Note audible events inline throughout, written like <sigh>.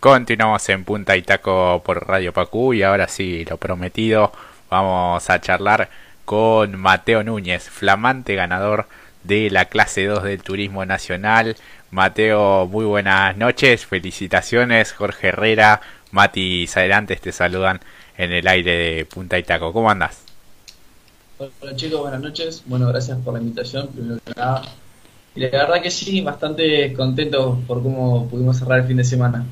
Continuamos en Punta y Taco por Radio Pacú y ahora sí, lo prometido, vamos a charlar con Mateo Núñez, flamante ganador de la clase 2 del Turismo Nacional. Mateo, muy buenas noches, felicitaciones. Jorge Herrera, Mati Adelantes te saludan en el aire de Punta y Taco. ¿Cómo andas? Hola chicos, buenas noches. Bueno, gracias por la invitación, primero que nada. Y la verdad que sí, bastante contento por cómo pudimos cerrar el fin de semana.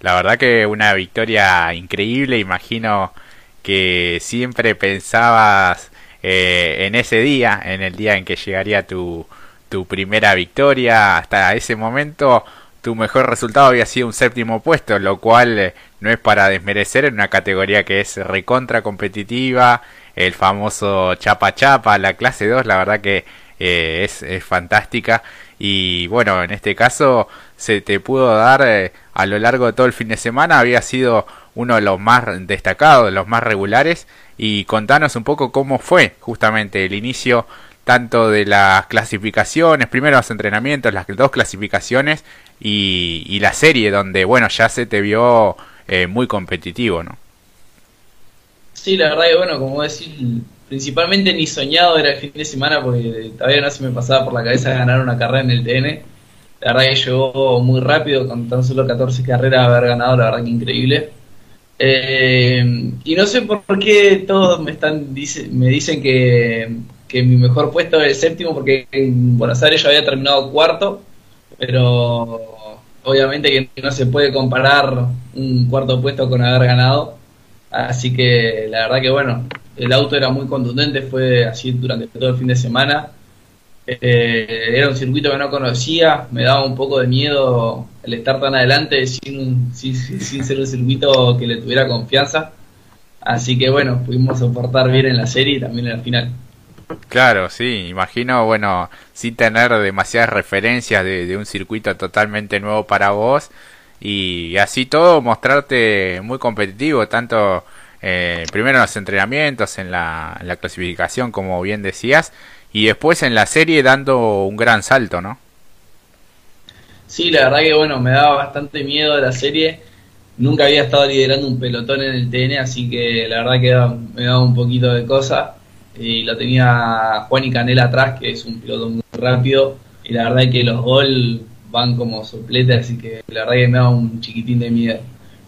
La verdad que una victoria increíble, imagino que siempre pensabas eh, en ese día, en el día en que llegaría tu, tu primera victoria, hasta ese momento tu mejor resultado había sido un séptimo puesto, lo cual eh, no es para desmerecer en una categoría que es recontra competitiva, el famoso chapa chapa, la clase 2, la verdad que eh, es, es, fantástica y bueno, en este caso se te pudo dar eh, a lo largo de todo el fin de semana, había sido uno de los más destacados, de los más regulares y contanos un poco cómo fue justamente el inicio tanto de las clasificaciones, primero los entrenamientos, las dos clasificaciones y, la serie donde bueno ya se te vio eh, muy competitivo, ¿no? Sí, la verdad que bueno, como decir, principalmente ni soñado era el fin de semana porque todavía no se me pasaba por la cabeza ganar una carrera en el TN. La verdad que llegó muy rápido, con tan solo 14 carreras haber ganado, la verdad que increíble. Eh, y no sé por qué todos me están me dicen que, que mi mejor puesto es el séptimo porque en Buenos Aires yo había terminado cuarto, pero obviamente que no se puede comparar un cuarto puesto con haber ganado. Así que la verdad que bueno, el auto era muy contundente, fue así durante todo el fin de semana. Eh, era un circuito que no conocía, me daba un poco de miedo el estar tan adelante sin, sin, sin ser un circuito que le tuviera confianza. Así que bueno, pudimos soportar bien en la serie y también en la final. Claro, sí, imagino, bueno, sin tener demasiadas referencias de, de un circuito totalmente nuevo para vos y así todo mostrarte muy competitivo, tanto eh, primero en los entrenamientos, en la, clasificación, como bien decías, y después en la serie dando un gran salto, ¿no? Sí, la verdad que bueno, me daba bastante miedo de la serie. Nunca había estado liderando un pelotón en el TN, así que la verdad que me daba un poquito de cosa. Y lo tenía Juan y Canela atrás, que es un piloto muy rápido. Y la verdad que los gol van como soplete, así que la verdad que me daba un chiquitín de miedo.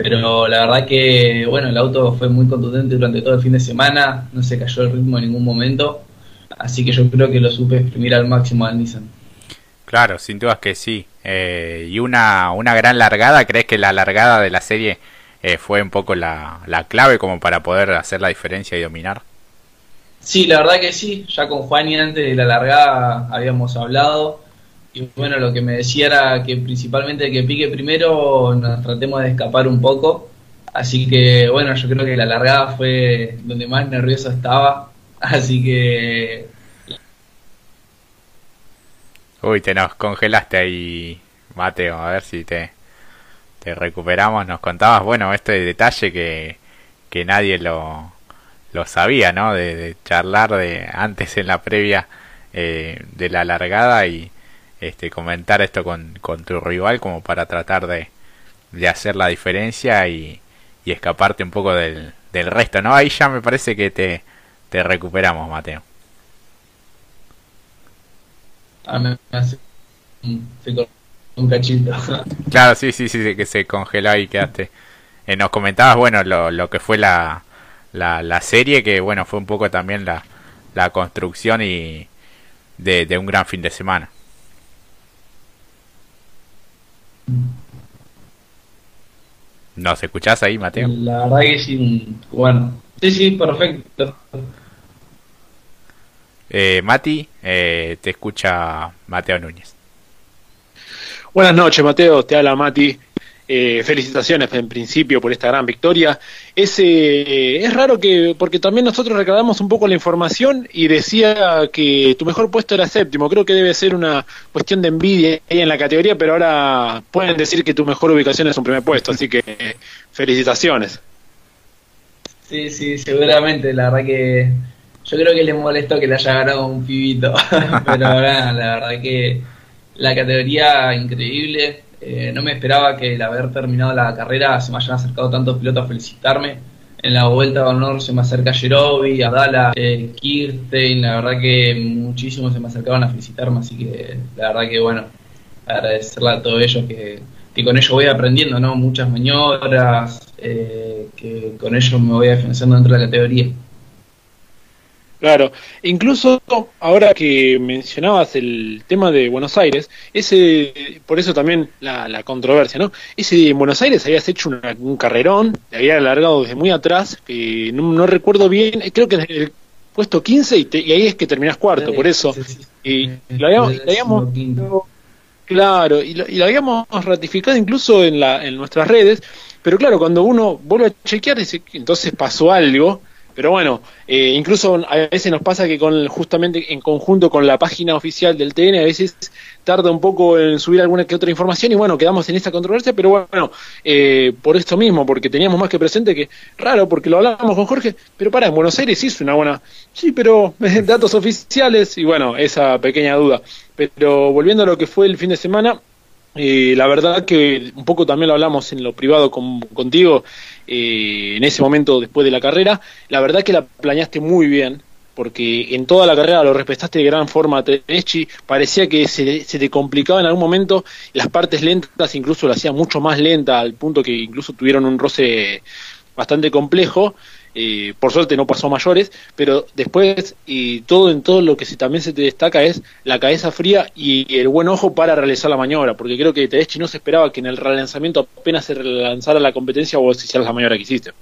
Pero la verdad que, bueno, el auto fue muy contundente durante todo el fin de semana, no se cayó el ritmo en ningún momento, así que yo creo que lo supe exprimir al máximo al Nissan. Claro, sin dudas que sí. Eh, y una, una gran largada, ¿crees que la largada de la serie eh, fue un poco la, la clave como para poder hacer la diferencia y dominar? Sí, la verdad que sí, ya con Juan y antes de la largada habíamos hablado y bueno, lo que me decía era que principalmente que pique primero nos tratemos de escapar un poco. Así que bueno, yo creo que la largada fue donde más nervioso estaba. <laughs> Así que... Uy, te nos congelaste ahí, Mateo. A ver si te, te recuperamos. Nos contabas, bueno, este detalle que, que nadie lo, lo sabía, ¿no? De, de charlar de antes en la previa eh, de la largada y este, comentar esto con, con tu rival como para tratar de, de hacer la diferencia y, y escaparte un poco del, del, resto, ¿no? Ahí ya me parece que te, te recuperamos, Mateo. Ah, me hace un cachito. <laughs> claro, sí, sí, sí, que se congeló y quedaste. Eh, nos comentabas, bueno, lo, lo que fue la, la, la, serie, que bueno, fue un poco también la, la construcción y de, de un gran fin de semana. ¿Nos escuchás ahí, Mateo? La verdad que sí, bueno. Sí, sí, perfecto. Eh, Mati, eh, te escucha Mateo Núñez. Buenas noches, Mateo. Te habla Mati. Eh, felicitaciones en principio por esta gran victoria. Es, eh, es raro que, porque también nosotros recabamos un poco la información y decía que tu mejor puesto era séptimo. Creo que debe ser una cuestión de envidia ahí en la categoría, pero ahora pueden decir que tu mejor ubicación es un primer puesto, así que felicitaciones. Sí, sí, seguramente. La verdad que yo creo que le molestó que le haya ganado un pibito, <laughs> pero la verdad que la categoría increíble Eh, no me esperaba que el haber terminado la carrera se me hayan acercado tantos pilotos a felicitarme. En la vuelta de honor se me acerca Jerobi, Adala, eh, Kirstein, la verdad que muchísimos se me acercaban a felicitarme, así que la verdad que bueno, agradecerle a todos ellos que, que con ellos voy aprendiendo, ¿no? Muchas maniobras, eh, que con ellos me voy afianzando dentro de la categoría. Claro, incluso ahora que mencionabas el tema de Buenos Aires, ese, por eso también la, controversia, ¿no? Ese en Buenos Aires habías hecho un carrerón, te había alargado desde muy atrás, que no, recuerdo bien, creo que desde el puesto 15 y, ahí es que terminás cuarto, por eso. Y, lo habíamos, claro, y lo, habíamos ratificado incluso en, la, en nuestras redes, pero claro, cuando uno vuelve a chequear, dice, entonces pasó algo pero bueno, eh, incluso a veces nos pasa que con justamente en conjunto con la página oficial del TN a veces tarda un poco en subir alguna que otra información y bueno, quedamos en esta controversia, pero bueno, eh, por esto mismo, porque teníamos más que presente que raro, porque lo hablábamos con Jorge, pero para, en Buenos Aires es una buena, sí, pero <laughs> datos oficiales y bueno, esa pequeña duda. Pero volviendo a lo que fue el fin de semana, eh, la verdad que un poco también lo hablamos en lo privado con, contigo eh, en ese momento después de la carrera. La verdad que la planeaste muy bien, porque en toda la carrera lo respetaste de gran forma a Tedeschi. Parecía que se, se, te complicaba en algún momento, las partes lentas incluso lo hacía mucho más lenta, al punto que incluso tuvieron un roce bastante complejo. Eh, por suerte no pasó mayores, pero después y todo en todo lo que también se te destaca es la cabeza fría y el buen ojo para realizar la maniobra, porque creo que Tedeschi no se esperaba que en el relanzamiento apenas se relanzara la competencia o si hicieras la maniobra que hiciste.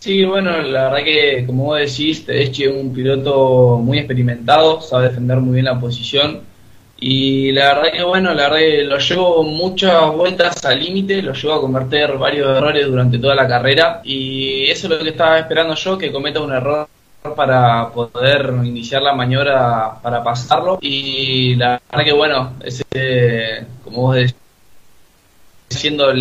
Sí, bueno, la verdad que como vos decís, Tedeschi es un piloto muy experimentado, sabe defender muy bien la posición y la verdad que bueno, la verdad que lo llevo muchas vueltas al límite, lo llevo a convertir varios errores durante toda la carrera. Y eso es lo que estaba esperando yo, que cometa un error para poder iniciar la maniobra para pasarlo. Y la verdad que bueno, ese, como vos decís, siendo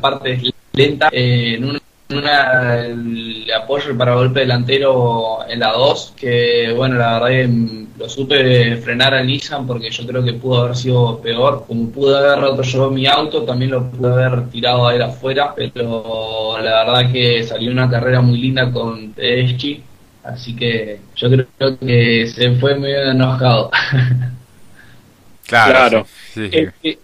parte lenta eh, en un una, el apoyo para golpe delantero en la 2, que bueno, la verdad que lo supe frenar a Nissan porque yo creo que pudo haber sido peor. Como pude haber roto yo mi auto, también lo pude haber tirado a él afuera, pero la verdad que salió una carrera muy linda con Tedeschi, así que yo creo que se fue medio enojado. <laughs> Claro. Eh, eh,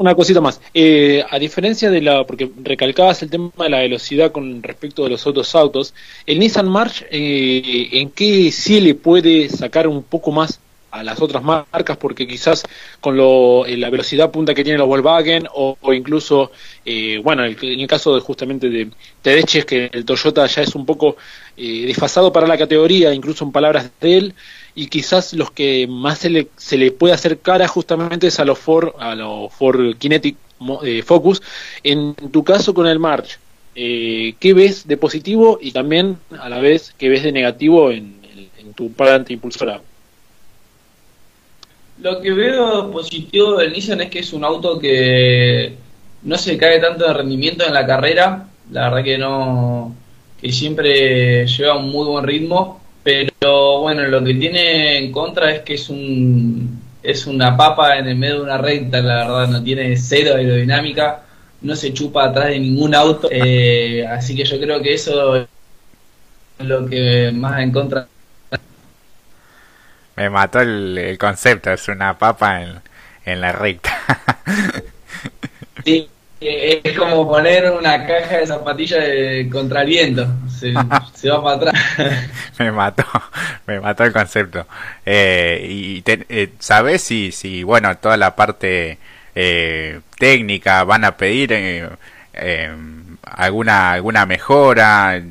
una cosita más. Eh, a diferencia de la, porque recalcabas el tema de la velocidad con respecto de los otros autos, el Nissan March, eh, ¿en qué sí le puede sacar un poco más a las otras marcas? Porque quizás con lo, eh, la velocidad punta que tiene los Volkswagen o, incluso, bueno, en el caso de justamente de Tedeschi es que el Toyota ya es un poco desfasado para la categoría, incluso en palabras de él, y quizás los que más se le, se le puede hacer cara justamente es a los Ford, a los Ford Kinetic eh, Focus. En tu caso con el March, eh, ¿qué ves de positivo y también a la vez qué ves de negativo en, tu planta impulsora? Lo que veo positivo del Nissan es que es un auto que no se cae tanto de rendimiento en la carrera, la verdad que no, que siempre lleva un muy buen ritmo. Pero bueno, lo que tiene en contra es que es un es una papa en el medio de una recta, la verdad, no tiene cero aerodinámica, no se chupa atrás de ningún auto, eh, así que yo creo que eso es lo que más en contra. Me mató el, concepto, es una papa en, en la recta. <laughs> sí, es como poner una caja de zapatillas de contra el viento. <laughs> Se, va para atrás. <laughs> me mató, me mató el concepto. Eh, y eh, ¿sabes si, si, bueno, toda la parte eh, técnica van a pedir alguna, alguna mejora?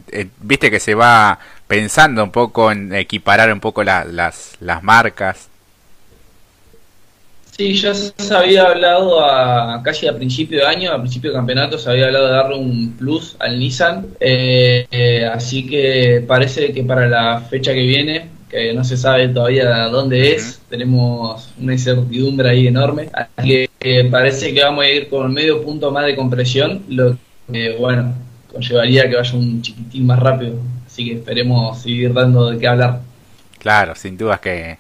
Viste que se va pensando un poco en equiparar un poco las, las marcas. Sí, ya se había hablado a, casi a principio de año, a principio de campeonato, se había hablado de darle un plus al Nissan, eh, eh, así que parece que para la fecha que viene, que no se sabe todavía dónde es, tenemos una incertidumbre ahí enorme, así que parece que vamos a ir con medio punto más de compresión, lo que, bueno, conllevaría que vaya un chiquitín más rápido, así que esperemos seguir dando de qué hablar. Claro, sin dudas que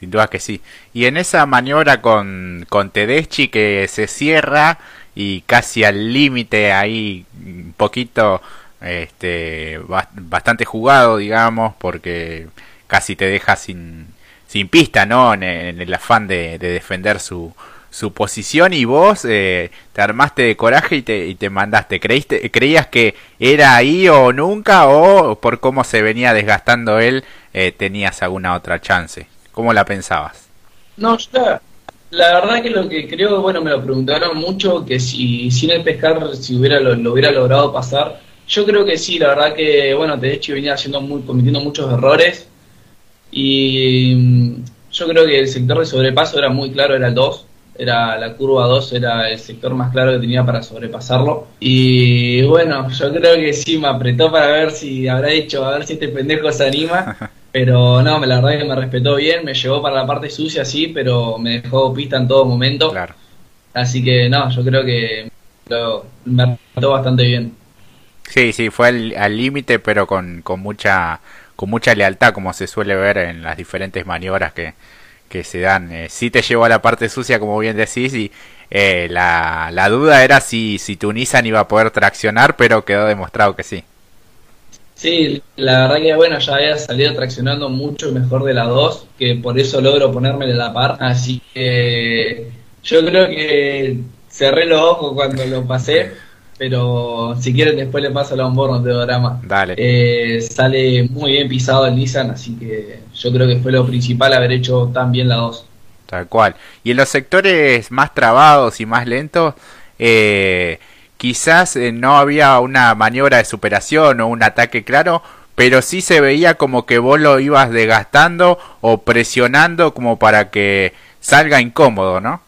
sin duda que sí. Y en esa maniobra con, con Tedeschi que se cierra y casi al límite ahí un poquito este bastante jugado digamos porque casi te deja sin sin pista no en, el afán de, defender su su posición y vos eh, te armaste de coraje y te, y te mandaste. ¿Creíste, ¿Creías que era ahí o nunca o por cómo se venía desgastando él eh, tenías alguna otra chance? ¿Cómo la pensabas? No, ya, la verdad que lo que creo, bueno, me lo preguntaron mucho, que si sin el pescar, si hubiera lo, hubiera logrado pasar. Yo creo que sí, la verdad que, bueno, hecho venía haciendo muy, cometiendo muchos errores y mm, yo creo que el sector de sobrepaso era muy claro, era el 2 era la curva 2 era el sector más claro que tenía para sobrepasarlo. Y bueno, yo creo que sí me apretó para ver si habrá dicho, a ver si este pendejo se anima. <laughs> Pero no, la verdad que me respetó bien, me llevó para la parte sucia, sí, pero me dejó pista en todo momento. Claro. Así que no, yo creo que lo, me respetó bastante bien. Sí, sí, fue al límite, pero con, con, mucha, con mucha lealtad, como se suele ver en las diferentes maniobras que, que se dan. Eh, te llevó a la parte sucia, como bien decís, y eh, la, la, duda era si, si tu Nissan iba a poder traccionar, pero quedó demostrado que sí. Sí, la verdad que bueno, ya había salido traccionando mucho mejor de la 2, que por eso logro ponerme de la par. Así que yo creo que cerré los ojos cuando lo pasé pero si quieren después le paso la onboard de drama. Dale. Eh, sale muy bien pisado el Nissan, así que yo creo que fue lo principal haber hecho tan bien la 2. Tal cual. Y en los sectores más trabados y más lentos, eh, quizás eh, no había una maniobra de superación o un ataque claro, pero sí se veía como que vos lo ibas desgastando o presionando como para que salga incómodo, ¿no?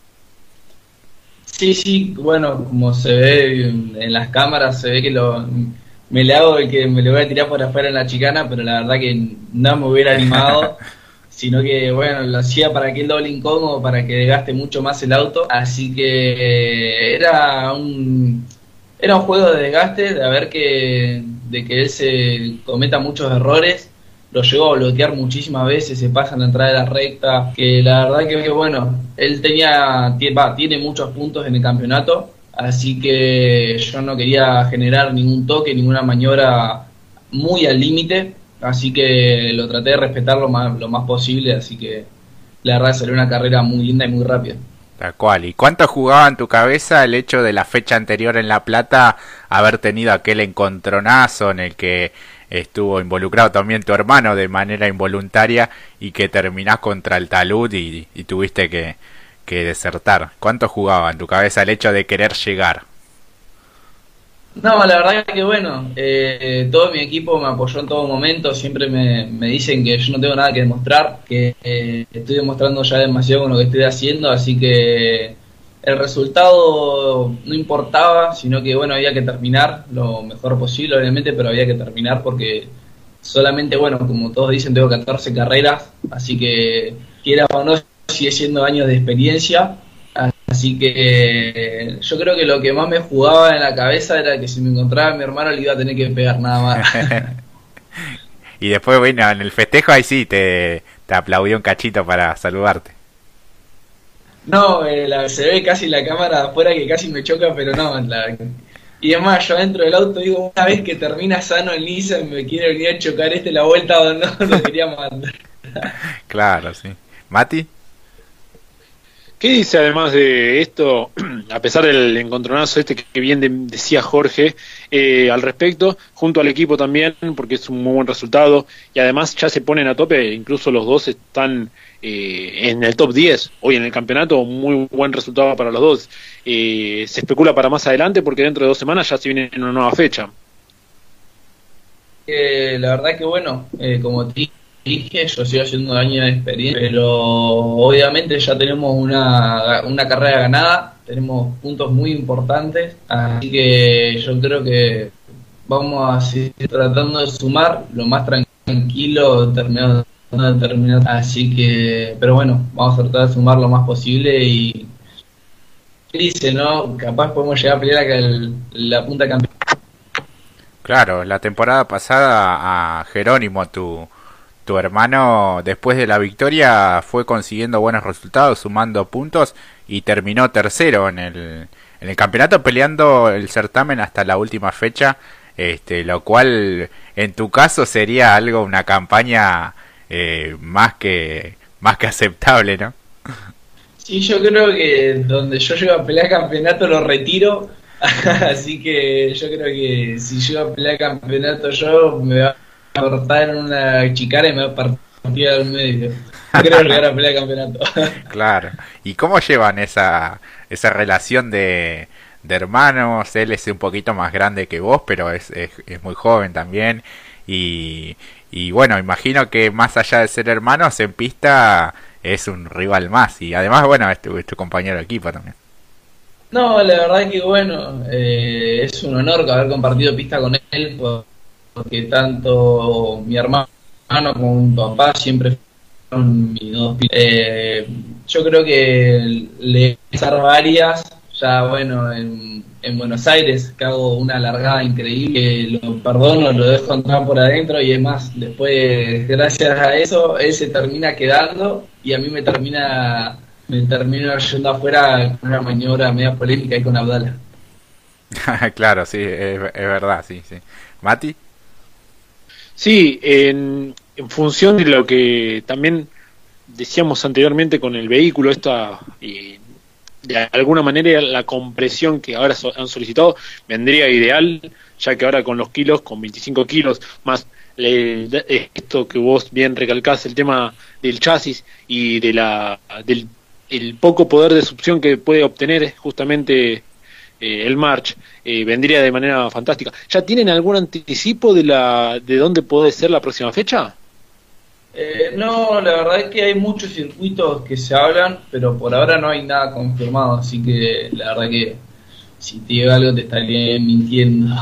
Sí, sí, bueno, como se ve en las cámaras, se ve que lo, me le hago el que me lo voy a tirar por afuera en la chicana, pero la verdad que no me hubiera animado, <laughs> sino que, bueno, lo hacía para que el doble incómodo, para que desgaste mucho más el auto, así que era un, era un juego de desgaste, de ver que, de que él se cometa muchos errores lo llegó a bloquear muchísimas veces, se pasa en la entrada de la recta, que la verdad que bueno, él tenía, tiene muchos puntos en el campeonato, así que yo no quería generar ningún toque, ninguna maniobra muy al límite, así que lo traté de respetar lo más, lo más posible, así que la verdad salió una carrera muy linda y muy rápida. Tal cual. ¿Y cuánto jugaba en tu cabeza el hecho de la fecha anterior en La Plata haber tenido aquel encontronazo en el que estuvo involucrado también tu hermano de manera involuntaria y que terminás contra el talud y, tuviste que, que, desertar. ¿Cuánto jugaba en tu cabeza el hecho de querer llegar? No, la verdad que bueno, eh, todo mi equipo me apoyó en todo momento, siempre me, me dicen que yo no tengo nada que demostrar, que eh, estoy demostrando ya demasiado con lo que estoy haciendo, así que el resultado no importaba, sino que bueno, había que terminar lo mejor posible, obviamente, pero había que terminar porque solamente, bueno, como todos dicen, tengo 14 carreras, así que quiera o no, sigue siendo años de experiencia. Así que yo creo que lo que más me jugaba en la cabeza era que si me encontraba mi hermano le iba a tener que pegar nada más. <laughs> y después, bueno, en el festejo ahí sí te, te aplaudió un cachito para saludarte. No, eh, la, se ve casi la cámara afuera que casi me choca, pero no. La, y además, yo dentro del auto digo, una vez que termina sano el Nissan, me quiere venir a chocar este la vuelta o no, lo quería mandar. claro, sí. ¿Mati? ¿Qué dice además de esto, <clears throat> a pesar del encontronazo este que bien decía Jorge eh, al respecto, junto al equipo también, porque es un muy buen resultado y además ya se ponen a tope, incluso los dos están eh, en el top 10 hoy en el campeonato, muy buen resultado para los dos. Eh, se especula para más adelante porque dentro de dos semanas ya se viene una nueva fecha. Eh, la verdad que bueno, como dije, yo sigo haciendo un año de experiencia, pero obviamente ya tenemos una, una carrera ganada, tenemos puntos muy importantes, así que yo creo que vamos a seguir tratando de sumar lo más tranquilo terminado Así que, pero bueno, vamos a tratar de sumar lo más posible y dice, ¿no? Capaz podemos llegar a pelear acá la punta campeón. Claro, la temporada pasada a Jerónimo, tu, tu hermano después de la victoria fue consiguiendo buenos resultados, sumando puntos y terminó tercero en el, en el campeonato peleando el certamen hasta la última fecha, este, lo cual en tu caso sería algo, una campaña eh, más que más que aceptable, ¿no? Sí, yo creo que donde yo llego a pelear campeonato lo retiro, <laughs> así que yo creo que si llego a pelear campeonato yo me va a cortar en una chicara y me va a partir al medio. Creo llegar a pelear campeonato. <laughs> claro. ¿Y cómo llevan esa, esa relación de, de hermanos? Él es un poquito más grande que vos, pero es, es, es muy joven también. Y, y bueno, imagino que más allá de ser hermanos, en pista es un rival más. Y además, bueno, es tu, compañero de equipo también. No, la verdad es que bueno, eh, es un honor haber compartido pista con él, porque tanto mi hermano como mi papá siempre fueron mis dos eh, Yo creo que le varias, ya bueno, en en Buenos Aires, que hago una largada increíble, lo perdono, lo dejo entrar por adentro y es más, después, gracias a eso, él se termina quedando y a mí me termina me termino yendo afuera con una maniobra media polémica ahí con Abdala. <laughs> claro, sí, es, verdad, sí, sí. ¿Mati? Sí, en, en función de lo que también decíamos anteriormente con el vehículo, esta eh, de alguna manera la compresión que ahora han solicitado vendría ideal, ya que ahora con los kilos, con 25 kilos, más esto que vos bien recalcás, el tema del chasis y de la del el poco poder de succión que puede obtener justamente eh, el March, eh, vendría de manera fantástica. ¿Ya tienen algún anticipo de, la, de dónde puede ser la próxima fecha? Eh, no, la verdad es que hay muchos circuitos que se hablan, pero por ahora no hay nada confirmado, así que la verdad que si te digo algo te estaría mintiendo.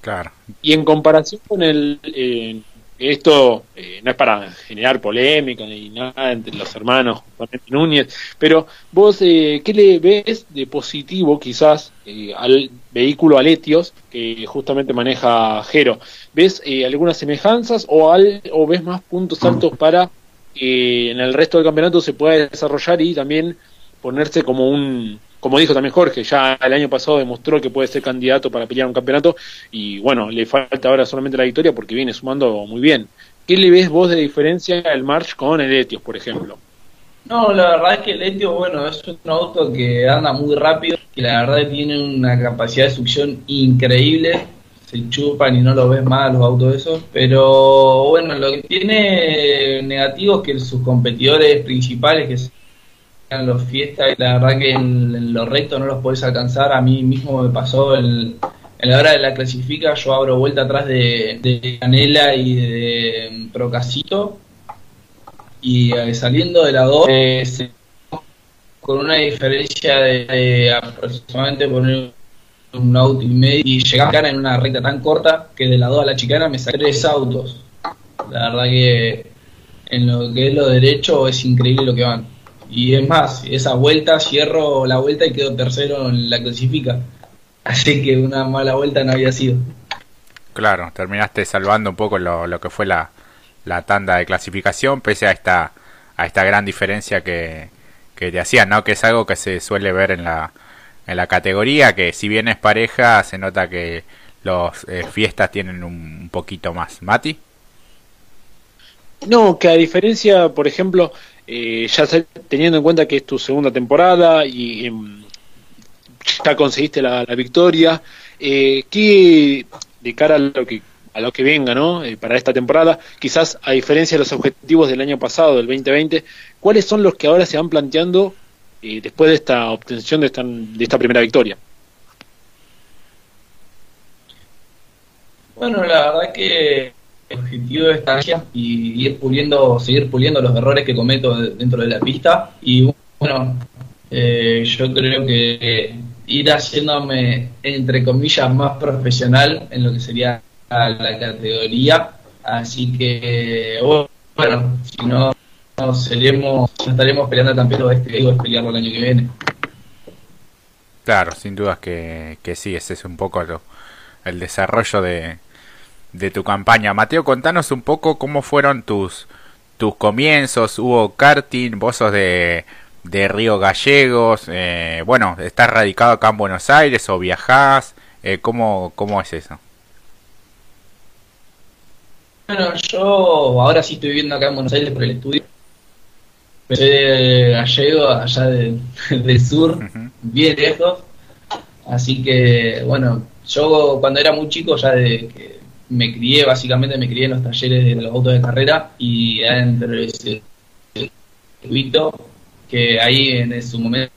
Claro. Y en comparación con el, eh, esto eh, no es para generar polémica ni nada entre los hermanos Núñez, pero vos, eh, ¿qué le ves de positivo quizás eh, al vehículo Aletios que justamente maneja Jero? ¿Ves algunas semejanzas o, al, o ves más puntos altos <clears throat> para que en el resto del campeonato se pueda desarrollar y también ponerse como un como dijo también Jorge, ya el año pasado demostró que puede ser candidato para pelear un campeonato y bueno, le falta ahora solamente la victoria porque viene sumando muy bien. ¿Qué le ves vos de diferencia al March con el Etios, por ejemplo? No, la verdad es que el Etios, bueno, es un auto que anda muy rápido, que la verdad tiene una capacidad de succión increíble, se chupan y no lo ves más los autos esos, pero bueno, lo que tiene negativo es que sus competidores principales, que en los fiestas y la verdad que en, los rectos no los podés alcanzar. A mí mismo me pasó en la hora de la clasifica, yo abro vuelta atrás de, Canela y de Procasito y eh, saliendo de la 2 eh, con una diferencia de, aproximadamente poner un auto y medio y llegar en una recta tan corta que de la 2 a la chicana me saqué tres autos. La verdad que en lo que es lo derecho es increíble lo que van. Y es más, esa vuelta cierro la vuelta y quedo tercero en la clasifica. Así que una mala vuelta no había sido. Claro, terminaste salvando un poco lo, lo que fue la, la tanda de clasificación, pese a esta, a esta gran diferencia que, que te hacía, ¿no? Que es algo que se suele ver en la, en la categoría, que si bien es pareja, se nota que los eh, fiestas tienen un, poquito más. ¿Mati? No, que a diferencia, por ejemplo, eh, ya teniendo en cuenta que es tu segunda temporada y em, ya conseguiste la, victoria, eh, ¿qué de cara a lo que a lo que venga, ¿no? Eh, para esta temporada, quizás a diferencia de los objetivos del año pasado, del 2020, ¿cuáles son los que ahora se van planteando eh, después de esta obtención de esta, de esta primera victoria? Bueno, la verdad que objetivo de esta y ir puliendo, seguir puliendo los errores que cometo dentro de la pista. Y bueno, eh, yo creo que ir haciéndome, entre comillas, más profesional en lo que sería la categoría. Así que, bueno, si no, no seremos, estaremos peleando el campeonato este, digo, es pelearlo el año que viene. Claro, sin dudas que, que sí, ese es un poco el desarrollo de, de tu campaña. Mateo, contanos un poco cómo fueron tus, tus comienzos. Hubo karting, vos sos de, de Río Gallegos. Eh, bueno, ¿estás radicado acá en Buenos Aires o viajás? Eh, ¿cómo, ¿Cómo es eso? Bueno, yo ahora sí estoy viviendo acá en Buenos Aires por el estudio. Soy de Gallego, allá <laughs> del sur, bien lejos. Así que, bueno, yo cuando era muy chico, ya de que me crié, básicamente me crié en los talleres de los autos de carrera y entre ese circuito que ahí en su momento.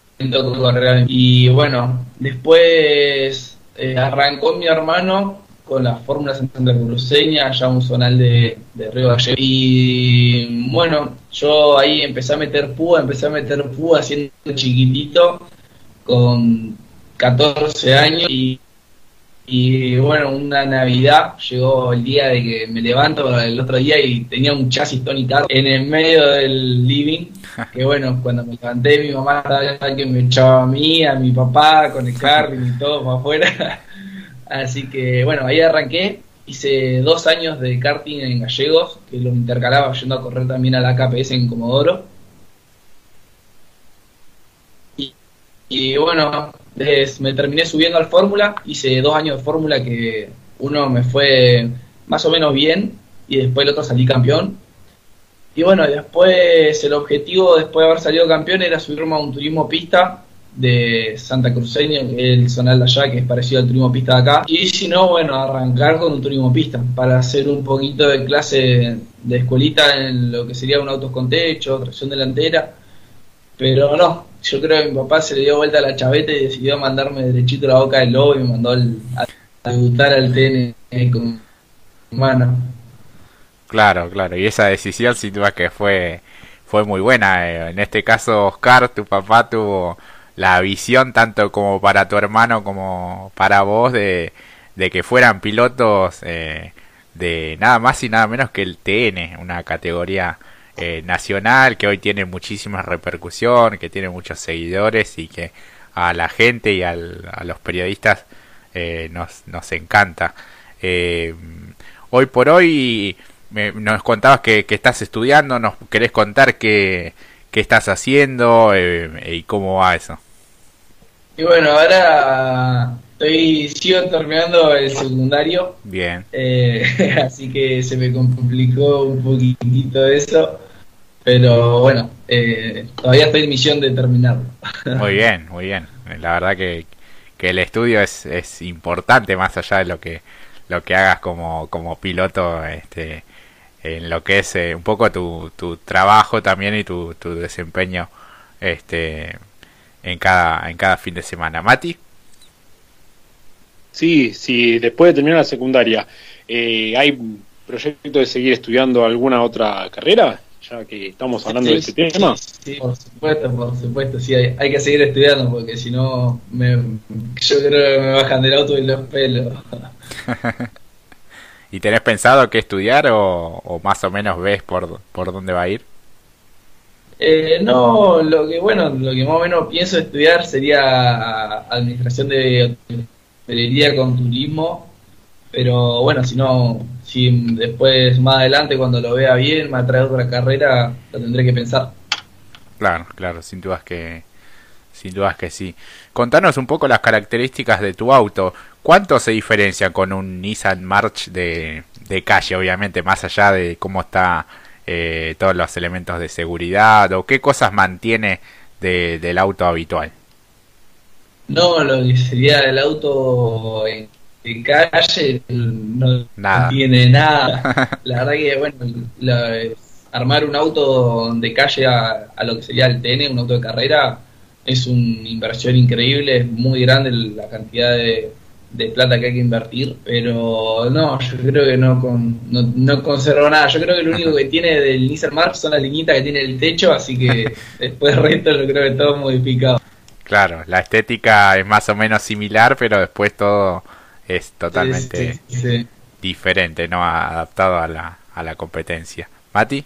Y bueno, después eh, arrancó mi hermano con la Fórmula Santa Cruceña, allá un zonal de, Río Gallego. Y bueno, yo ahí empecé a meter púa, empecé a meter púa siendo chiquitito, con 14 años y, y bueno, una Navidad llegó el día de que me levanto el otro día y tenía un chasis Tony Car en el medio del living. <laughs> Que bueno, cuando me levanté, mi mamá estaba que me echaba a mí, a mi papá con el carring y todo para afuera. <laughs> Así que bueno, ahí arranqué. Hice dos años de karting en Gallegos, que lo intercalaba yendo a correr también a la KPS en Comodoro. Y, y bueno, me terminé subiendo al Fórmula, hice dos años de Fórmula que uno me fue más o menos bien y después el otro salí campeón. Y bueno, después el objetivo después de haber salido campeón era subirme a un turismo pista de Santa Cruceña, el zonal de allá, que es parecido al turismo pista de acá. Y si no, bueno, arrancar con un turismo pista para hacer un poquito de clase de escuelita en lo que sería un auto con techo, tracción delantera. Pero no, yo creo que mi papá se le dio vuelta a la chaveta y decidió mandarme derechito la boca del lobo y me mandó a, debutar al TN con mano. Claro, claro, y esa decisión sin duda que fue, fue muy buena. Eh, en este caso, Oscar, tu papá tuvo la visión tanto como para tu hermano como para vos de, de que fueran pilotos eh, de nada más y nada menos que el TN, una categoría eh, nacional que hoy tiene muchísima repercusión, que tiene muchos seguidores y que a la gente y al, a los periodistas eh, nos, nos encanta. Eh, hoy por hoy nos contabas que, estás estudiando, nos querés contar qué, qué estás haciendo y cómo va eso. Y bueno, ahora estoy sigo terminando el secundario. Bien. <laughs> así que se me complicó un poquitito eso. Pero bueno, eh, todavía estoy en misión de terminarlo. <laughs> Muy bien, muy bien. La verdad que, que el estudio es, es importante más allá de lo que lo que hagas como, como piloto este en lo que es eh, un poco tu, tu trabajo también y tu, tu desempeño este en cada en cada fin de semana Mati sí sí después de terminar la secundaria eh, hay proyecto de seguir estudiando alguna otra carrera ya que estamos hablando de este tema. Sí, por supuesto, por supuesto, sí, hay, que seguir estudiando porque si no, me, yo creo que me bajan del auto y los pelos. <laughs> ¿Y tenés pensado qué estudiar o, más o menos ves por, por dónde va a ir? Eh, no, lo que bueno, lo que más o menos pienso estudiar sería administración de hotelería con turismo, pero bueno, si no, si después más adelante cuando lo vea bien me atrae otra carrera, lo tendré que pensar. Claro, claro, sin dudas que sin dudas que sí. Contanos un poco las características de tu auto. ¿Cuánto se diferencia con un Nissan March de, de calle, obviamente, más allá de cómo está eh, todos los elementos de seguridad o qué cosas mantiene del auto habitual? No, lo que sería el auto en de calle no tiene nada. <laughs> La verdad que, bueno, armar un auto de calle a, lo que sería el TN, un auto de carrera, es una inversión increíble, es muy grande la cantidad de, plata que hay que invertir, pero no, yo creo que no, con, no, conservo nada. Yo creo que lo único que tiene del Nissan March son las liñitas que tiene el techo, así que <laughs> después el resto yo creo que todo modificado. Claro, la estética es más o menos similar, pero después todo es totalmente diferente, no adaptado a la, a la competencia. Mati.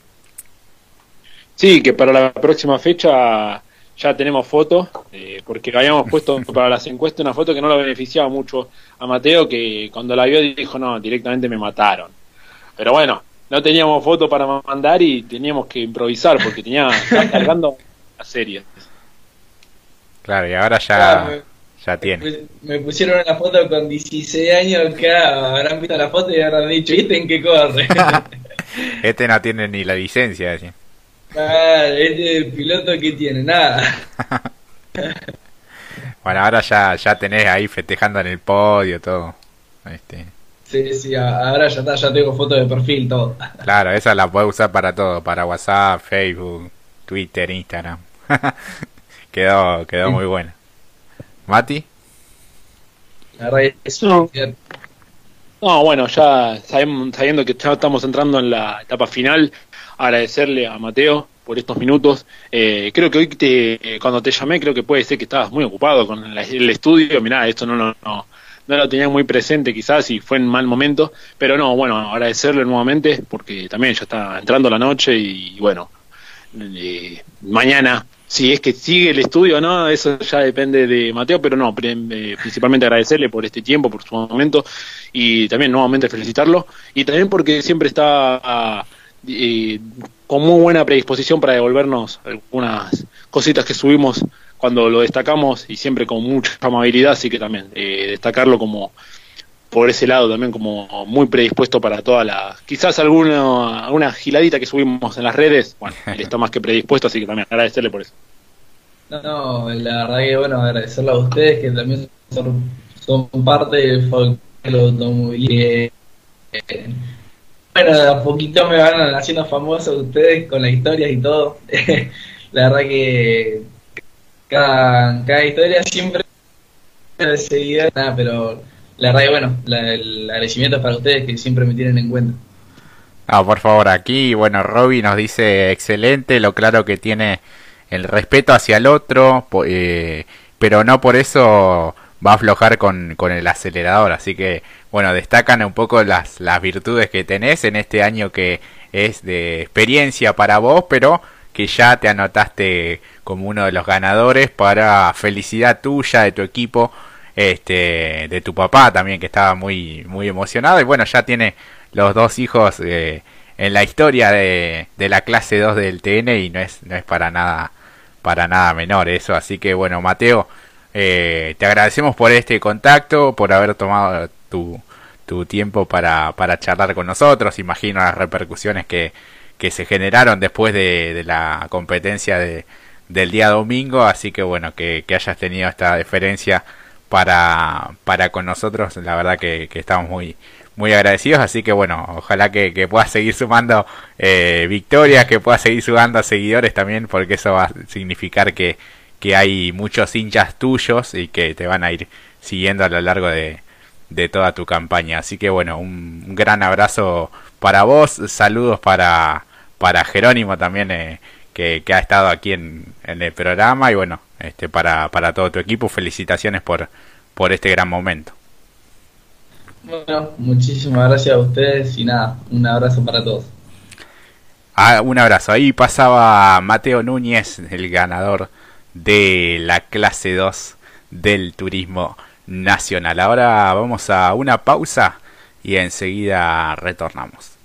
Sí, que para la próxima fecha ya tenemos fotos, eh, porque habíamos puesto <laughs> para las encuestas una foto que no lo beneficiaba mucho a Mateo, que cuando la vio dijo, no, directamente me mataron. Pero bueno, no teníamos foto para mandar y teníamos que improvisar, porque tenía cargando <laughs> la serie. Claro, y ahora ya, ya tiene. Me pusieron una foto con 16 años acá, habrán visto la foto y habrán dicho, ¿este en qué corre? <laughs> <laughs> este no tiene ni la licencia. Ah, este piloto que tiene, nada. <laughs> bueno, ahora ya, ya tenés ahí festejando en el podio todo. Este. Sí, sí, ahora ya está, ya tengo fotos de perfil, todo. Claro, esa la puedes usar para todo, para WhatsApp, Facebook, Twitter, Instagram. quedó quedó muy buena. Mati. No. no, bueno, ya sabiendo que ya estamos entrando en la etapa final, agradecerle a Mateo por estos minutos. Eh, creo que hoy te, cuando te llamé, creo que puede ser que estabas muy ocupado con el estudio. Mirá, esto no, no, no, no lo tenía muy presente quizás y fue en mal momento, pero no, bueno, agradecerle nuevamente porque también ya está entrando la noche y, bueno, eh, mañana si es que sigue el estudio o no, eso ya depende de Mateo, pero no, eh, principalmente agradecerle por este tiempo, por su momento y también nuevamente felicitarlo y también porque siempre está con muy buena predisposición para devolvernos algunas cositas que subimos cuando lo destacamos y siempre con mucha amabilidad, así que también eh, destacarlo como por ese lado también como muy predispuesto para toda la quizás alguna alguna giladita que subimos en las redes bueno <laughs> él está más que predispuesto así que también agradecerle por eso no, la verdad que bueno agradecerle a ustedes que también son, son parte del folclore automovilismo bueno, de a poquito me van haciendo famoso ustedes con las historias y todo. <laughs> la verdad que cada, cada historia siempre seguida, nada, pero la que bueno, el agradecimiento es para ustedes que siempre me tienen en cuenta. Ah, por favor, aquí, bueno, Robbie nos dice excelente, lo claro que tiene el respeto hacia el otro, eh, pero no por eso va a aflojar con, con el acelerador. Así que, bueno, destacan un poco las, las virtudes que tenés en este año que es de experiencia para vos, pero que ya te anotaste como uno de los ganadores para felicidad tuya, de tu equipo, este, de tu papá también que estaba muy, muy emocionado y bueno, ya tiene los dos hijos eh, en la historia de, de la clase 2 del TN y no es, no es para nada, para nada menor eso, así que bueno, Mateo, eh, te agradecemos por este contacto, por haber tomado tu, tu tiempo para, para charlar con nosotros. Imagino las repercusiones que, que se generaron después de, la competencia de, del día domingo. Así que bueno, que, hayas tenido esta deferencia para, para con nosotros. La verdad que, estamos muy, muy agradecidos. Así que bueno, ojalá que, que puedas seguir sumando eh, victorias, que puedas seguir sumando seguidores también, porque eso va a significar que que hay muchos hinchas tuyos y que te van a ir siguiendo a lo largo de, de toda tu campaña. Así que bueno, un, gran abrazo para vos, saludos para, para Jerónimo también, eh, que, que, ha estado aquí en, en, el programa y bueno, este, para, para todo tu equipo, felicitaciones por, por este gran momento. Bueno, muchísimas gracias a ustedes y nada, un abrazo para todos. Ah, un abrazo. Ahí pasaba Mateo Núñez, el ganador de la clase 2 del turismo nacional. Ahora vamos a una pausa y enseguida retornamos.